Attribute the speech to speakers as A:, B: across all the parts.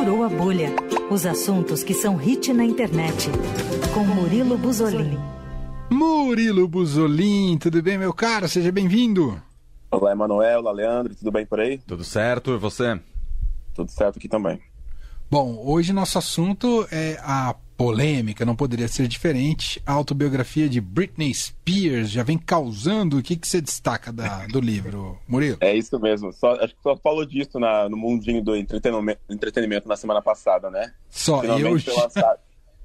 A: Furou a Bolha. Os assuntos que são hit na internet. Com Murilo Buzolin.
B: Murilo Buzolin, tudo bem, meu caro? Seja bem-vindo.
C: Olá, Emanuel, olá, Leandro, tudo bem por aí?
D: Tudo certo, e você?
C: Tudo certo aqui também.
B: Bom, hoje nosso assunto é a polêmica, não poderia ser diferente. A autobiografia de Britney Spears já vem causando. O que, que você destaca da, do livro, Murilo?
C: É isso mesmo. Só, acho que só falou disso na, no mundinho do entretenimento, entretenimento na semana passada, né?
B: Só Finalmente eu.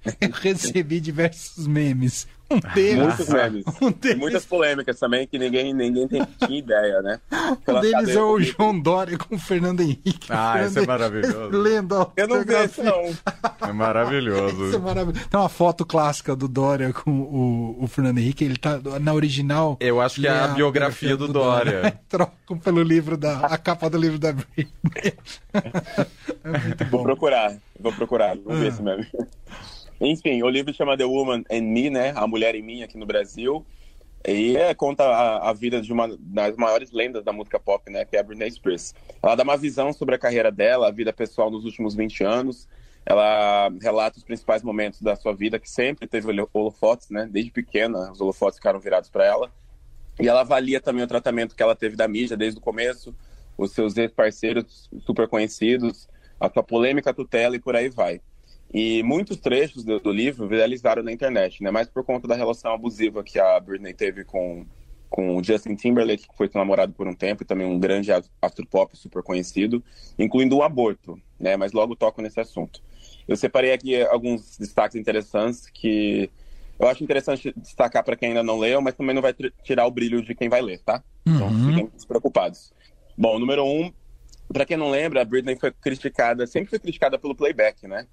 B: Eu recebi diversos memes. Um deles.
C: Muitos memes. Um deles... Muitas polêmicas também que ninguém, ninguém tem, tinha ideia, né?
B: um deles é o João Dória com o Fernando Henrique.
D: Ah,
B: Fernando
D: isso é maravilhoso.
B: Lendo
C: Eu não vi isso, não.
D: É maravilhoso.
B: Isso é maravilhoso. Tem uma foto clássica do Dória com o, o Fernando Henrique. Ele tá na original.
D: Eu acho que é a, biografia do, do Dória. Dória.
B: Trocam pelo livro da. a capa do livro da Britney.
C: é muito bom. Vou procurar. Vou procurar. Vou ver esse meme. Enfim, o livro chama The Woman and Me, né? A Mulher em Mim aqui no Brasil. E é, conta a, a, vida de uma das maiores lendas da música pop, né? Que é a Britney Spears. Ela dá uma visão sobre a carreira dela, a vida pessoal nos últimos 20 anos. Ela relata os principais momentos da sua vida, que sempre teve holofotes, né? Desde pequena, os holofotes ficaram virados para ela. E ela avalia também o tratamento que ela teve da mídia desde o começo, os seus ex-parceiros super conhecidos, a sua polêmica tutela e por aí vai. E muitos trechos do, do, livro viralizaram na internet, né? Mais por conta da relação abusiva que a Britney teve com, com o Justin Timberlake, que foi seu namorado por um tempo, e também um grande astro pop super conhecido, incluindo o aborto, né? Mas logo toco nesse assunto. Eu separei aqui alguns destaques interessantes que eu acho interessante destacar para quem ainda não leu, mas também não vai tirar o brilho de quem vai ler, tá? Então uhum. fiquem despreocupados. Bom, número um, para quem não lembra, a Britney foi criticada, sempre foi criticada pelo playback, né?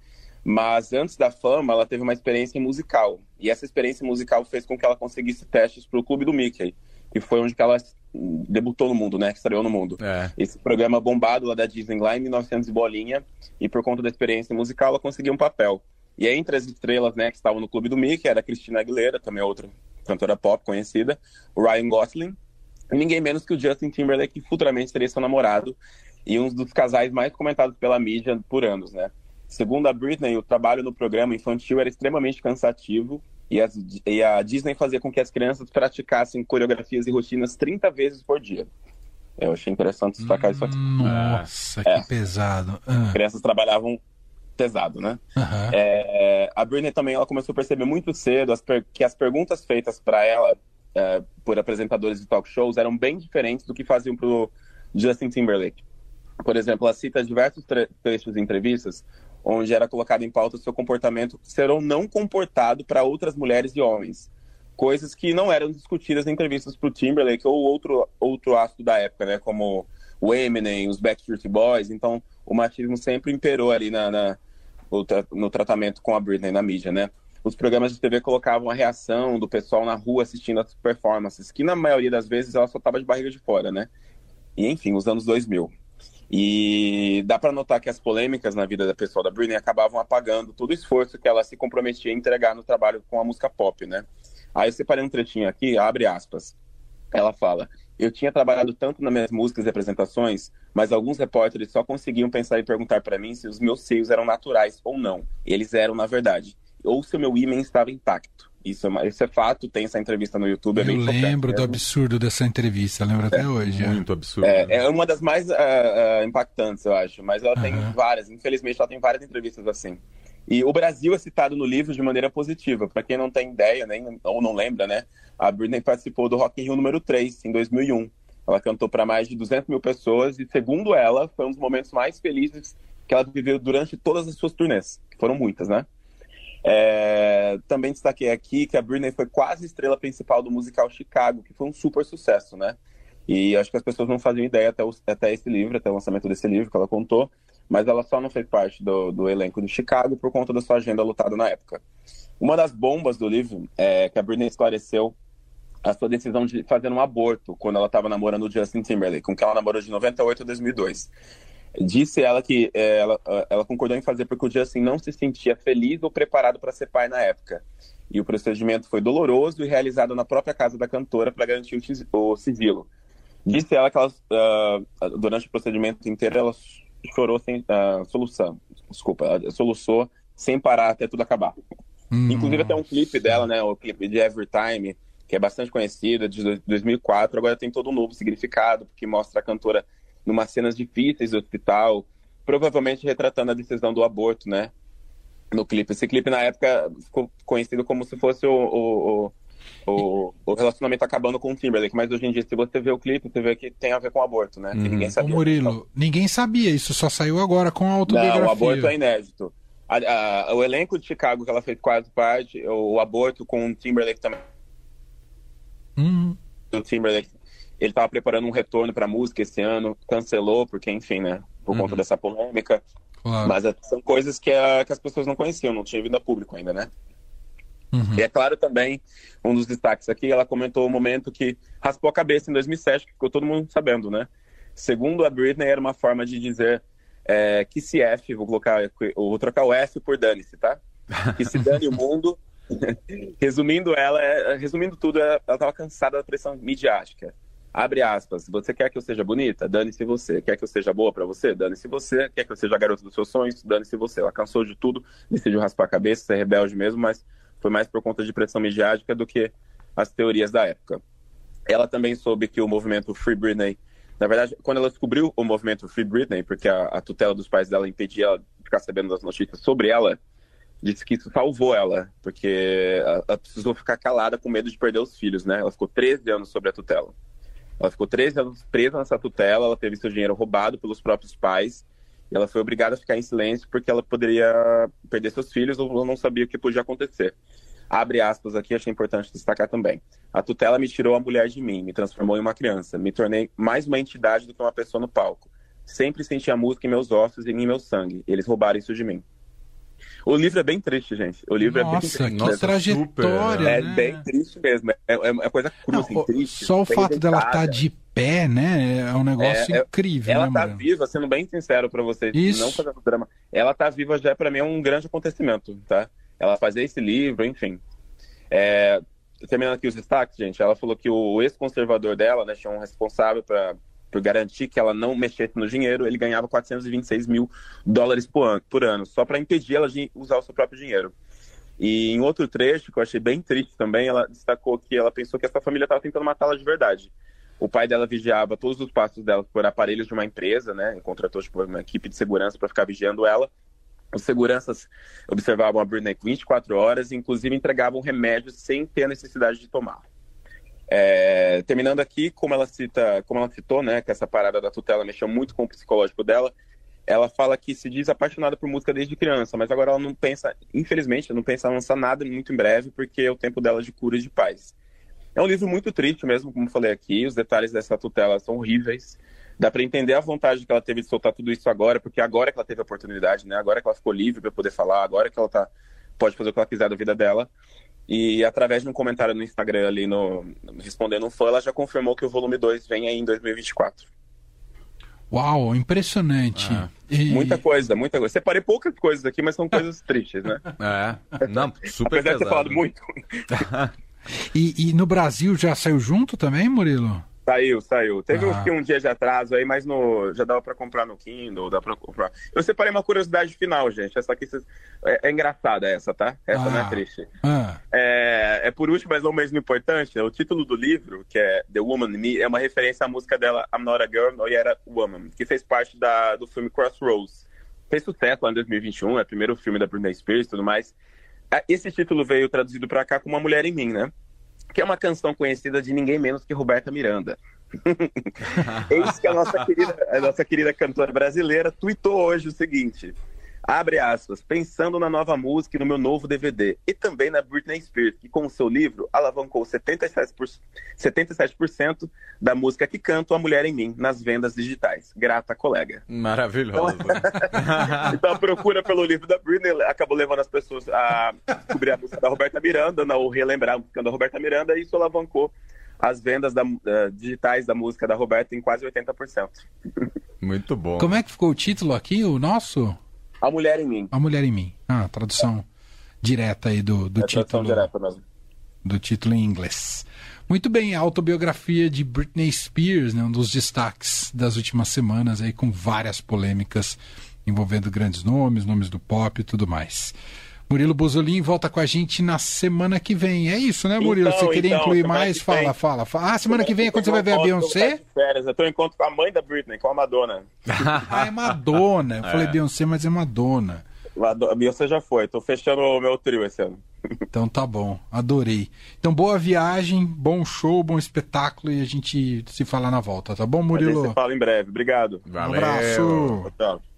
C: Mas antes da fama, ela teve uma experiência musical. E essa experiência musical fez com que ela conseguisse testes para o Clube do Mickey, que foi onde ela debutou no mundo, né? Que estreou no mundo.
D: É.
C: Esse programa bombado lá da Disney lá em 1900 bolinha. E por conta da experiência musical, ela conseguiu um papel. E entre as estrelas, né, que estavam no Clube do Mickey, era a Cristina Aguilera, também outra cantora pop conhecida, o Ryan Gosling, e ninguém menos que o Justin Timberlake, que futuramente seria seu namorado e um dos casais mais comentados pela mídia por anos, né? Segundo a Britney, o trabalho no programa infantil era extremamente cansativo e, as, e, a Disney fazia com que as crianças praticassem coreografias e rotinas 30 vezes por dia. Eu achei interessante destacar
B: hum,
C: isso aqui.
B: Nossa, é. que pesado.
C: As crianças trabalhavam pesado, né?
B: Uhum.
C: É, a Britney também ela começou a perceber muito cedo as que as perguntas feitas para ela é, por apresentadores de talk shows eram bem diferentes do que faziam para o Justin Timberlake. Por exemplo, ela cita diversos trechos de entrevistas onde era colocado em pauta o seu comportamento ser ou não comportado para outras mulheres e homens. Coisas que não eram discutidas em entrevistas para o Timberlake ou outro, outro astro da época, né? Como o Eminem, os Backstreet Boys. Então, o machismo sempre imperou ali na, na no tratamento com a Britney na mídia, né? Os programas de TV colocavam a reação do pessoal na rua assistindo as performances, que na maioria das vezes ela só estava de barriga de fora, né? E enfim, os anos 2000. E dá para notar que as polêmicas na vida da pessoa da Britney acabavam apagando todo o esforço que ela se comprometia a entregar no trabalho com a música pop, né? Aí eu separei um trechinho aqui, abre aspas. Ela fala: Eu tinha trabalhado tanto nas minhas músicas e apresentações, mas alguns repórteres só conseguiam pensar e perguntar para mim se os meus seios eram naturais ou não. Eles eram, na verdade. Ou se o meu ímã estava intacto. Isso é, isso é fato, tem essa entrevista no YouTube. É
B: eu lembro do absurdo dessa entrevista, lembro até é, hoje.
D: Muito é. absurdo.
C: É, é, uma das mais uh, uh, impactantes, eu acho, mas ela tem várias, infelizmente ela tem várias entrevistas assim. E o Brasil é citado no livro de maneira positiva. Para quem não tem ideia, nem, ou não lembra, né? A Britney participou do Rock in Rio número 3, em 2001. Ela cantou para mais de 200 mil pessoas e, segundo ela, foi um dos momentos mais felizes que ela viveu durante todas as suas turnês, que foram muitas, né? É, também destaquei aqui que a Britney foi quase estrela principal do musical Chicago, que foi um super sucesso, né? E acho que as pessoas não faziam ideia até, o, até esse livro, até o lançamento desse livro que ela contou, mas ela só não fez parte do, do elenco de Chicago por conta da sua agenda lutada na época. Uma das bombas do livro é que a Britney esclareceu a sua decisão de fazer um aborto quando ela estava namorando o Justin Timberlake, com quem ela namorou de 98 a 2002. Disse ela que é, ela, ela concordou em fazer porque o Justin não se sentia feliz ou preparado para ser pai na época. E o procedimento foi doloroso e realizado na própria casa da cantora para garantir o sigilo. Disse ela que ela, uh, durante o procedimento inteiro ela chorou sem uh, solução, desculpa, ela soluçou sem parar até tudo acabar. Hum. Inclusive até um clipe dela, né, o clipe de Every Time, que é bastante conhecido, de 2004, agora tem todo um novo significado, porque mostra a cantora numa cenas difíceis do hospital, provavelmente retratando a decisão do aborto, né? No clipe. Esse clipe, na época, ficou conhecido como se fosse o, o, o, o relacionamento acabando com o Timberlake. Mas hoje em dia, se você vê o clipe, você vê que tem a ver com o aborto, né? Uhum. ninguém sabia.
B: Ô Murilo, então. ninguém sabia. Isso só saiu agora com a autobiografia.
C: Não, o aborto é inédito. A, a, o elenco de Chicago que ela fez quase parte, o, o aborto com o Timberlake também.
B: Uhum.
C: O Timberlake, ele estava preparando um retorno para música esse ano, cancelou, porque, enfim, né? Por uhum. conta dessa polêmica. Claro. Mas é, são coisas que, a, que as pessoas não conheciam, não tinha vindo a público ainda, né? Uhum. E é claro também, um dos destaques aqui, ela comentou o momento que raspou a cabeça em 2007, que ficou todo mundo sabendo, né? Segundo a Britney, era uma forma de dizer é, que se F, vou colocar, vou trocar o F por dane-se, tá? Que se dane o mundo. resumindo ela, é, resumindo tudo, ela estava cansada da pressão midiática. Abre aspas. Você quer que eu seja bonita? Dane-se você. Quer que eu seja boa para você? Dane-se você. Quer que eu seja a garota dos seus sonhos? Dane-se você. Ela cansou de tudo, decidiu raspar a cabeça, ser rebelde mesmo, mas foi mais por conta de pressão midiática do que as teorias da época. Ela também soube que o movimento Free Britney, na verdade, quando ela descobriu o movimento Free Britney, porque a, a tutela dos pais dela impedia ela de ficar sabendo das notícias sobre ela, disse que isso salvou ela, porque ela precisou ficar calada com medo de perder os filhos, né? Ela ficou 13 anos sobre a tutela. Ela ficou 13 anos presa nessa tutela, ela teve seu dinheiro roubado pelos próprios pais, e ela foi obrigada a ficar em silêncio porque ela poderia perder seus filhos ou não sabia o que podia acontecer. Abre aspas aqui, achei importante destacar também. A tutela me tirou a mulher de mim, me transformou em uma criança, me tornei mais uma entidade do que uma pessoa no palco. Sempre senti a música em meus ossos e em meu sangue. Eles roubaram isso de mim. O livro é bem triste, gente. O livro
B: nossa,
C: é bem triste.
B: Nossa, trajetória.
C: É
B: né?
C: bem triste mesmo. É, é, é coisa crua, assim, triste.
B: Só o fato dela estar tá de pé, né? É um negócio é, é incrível.
C: Ela
B: né,
C: tá viva, sendo bem sincero para vocês,
B: Isso.
C: não fazendo drama. Ela tá viva já para mim é um grande acontecimento, tá? Ela fazer esse livro, enfim. É, terminando aqui os destaques, gente, ela falou que o ex-conservador dela, né, tinha um responsável para por garantir que ela não mexesse no dinheiro, ele ganhava 426 mil dólares por ano, por ano só para impedir ela de usar o seu próprio dinheiro. E em outro trecho, que eu achei bem triste também, ela destacou que ela pensou que essa família estava tentando matá-la de verdade. O pai dela vigiava todos os passos dela por aparelhos de uma empresa, né? Contratou tipo, uma equipe de segurança para ficar vigiando ela. Os seguranças observavam a Britney 24 horas e, inclusive, entregavam remédios sem ter a necessidade de tomar. É, terminando aqui, como ela cita, como ela citou, né, que essa parada da tutela mexeu muito com o psicológico dela, ela fala que se diz apaixonada por música desde criança, mas agora ela não pensa, infelizmente, não pensa lançar nada muito em breve, porque é o tempo dela de cura e de paz. É um livro muito triste mesmo, como falei aqui, os detalhes dessa tutela são horríveis. Dá para entender a vontade que ela teve de soltar tudo isso agora, porque agora que ela teve a oportunidade, né? Agora que ela ficou livre para poder falar, agora que ela tá pode fazer o que ela quiser da vida dela. E através de um comentário no Instagram ali, no, respondendo um fã, ela já confirmou que o volume 2 vem aí em 2024.
B: Uau, impressionante.
C: É. E... Muita coisa, muita coisa. Separei poucas coisas aqui, mas são coisas tristes, né?
D: É, não, super
C: Apesar
D: pesado.
C: de ter falado muito.
B: e, e no Brasil já saiu junto também, Murilo?
C: Saiu, saiu. Teve ah. um dia de atraso aí, mas no, já dava para comprar no Kindle, dá para comprar. Eu separei uma curiosidade final, gente. Essa aqui é, é engraçada essa, tá? Essa ah. não é triste.
B: Ah.
C: É, é por último, mas não mesmo importante, o título do livro, que é The Woman in Me, é uma referência à música dela I'm Not a Girl, No Yet a Woman, que fez parte da, do filme Crossroads. Fez sucesso lá em 2021, é o primeiro filme da Britney Spears e tudo mais. Ah, esse título veio traduzido para cá como Uma Mulher em Mim, né? Que é uma canção conhecida de ninguém menos que Roberta Miranda. Eis que a nossa querida, a nossa querida cantora brasileira tweetou hoje o seguinte: abre aspas, pensando na nova música e no meu novo DVD, e também na Britney Spears, que com o seu livro alavancou 77%, 77% da música que canto A Mulher em Mim nas vendas digitais. Grata colega.
D: Maravilhoso.
C: Então, então a procura pelo livro da Britney acabou levando as pessoas a descobrir a música da Roberta Miranda, ou relembrar a música da Roberta Miranda, e isso alavancou as vendas da, uh, digitais da música da Roberta em quase 80%.
D: Muito bom.
B: Como é que ficou o título aqui, o nosso?
C: A Mulher em Mim.
B: A Mulher em Mim. Ah, tradução direta aí do, do é título.
C: direta mesmo.
B: Do título em inglês. Muito bem, a autobiografia de Britney Spears, né, um dos destaques das últimas semanas aí com várias polêmicas envolvendo grandes nomes, nomes do pop e tudo mais. Murilo Bozolin volta com a gente na semana que vem. É isso, né, Murilo?
C: Então,
B: você queria
C: então,
B: incluir mais?
C: que
B: Fala,
C: vem.
B: fala, fala. Ah, semana que vem é quando você vai ver a Beyoncé?
C: Férias. Eu tô em encontro com a mãe da Britney, com a Madonna.
B: Ah, é Madonna. Eu falei
D: É.
B: Beyoncé, mas é Madonna.
C: A Beyoncé já foi. Tô fechando o meu trio esse ano.
B: Então tá bom, adorei. Então boa viagem, bom show, bom espetáculo e a gente se fala na volta, tá bom,
C: A gente
B: Murilo?
C: se fala em breve. Obrigado.
B: Um
D: Valeu.
B: abraço.
C: Tchau.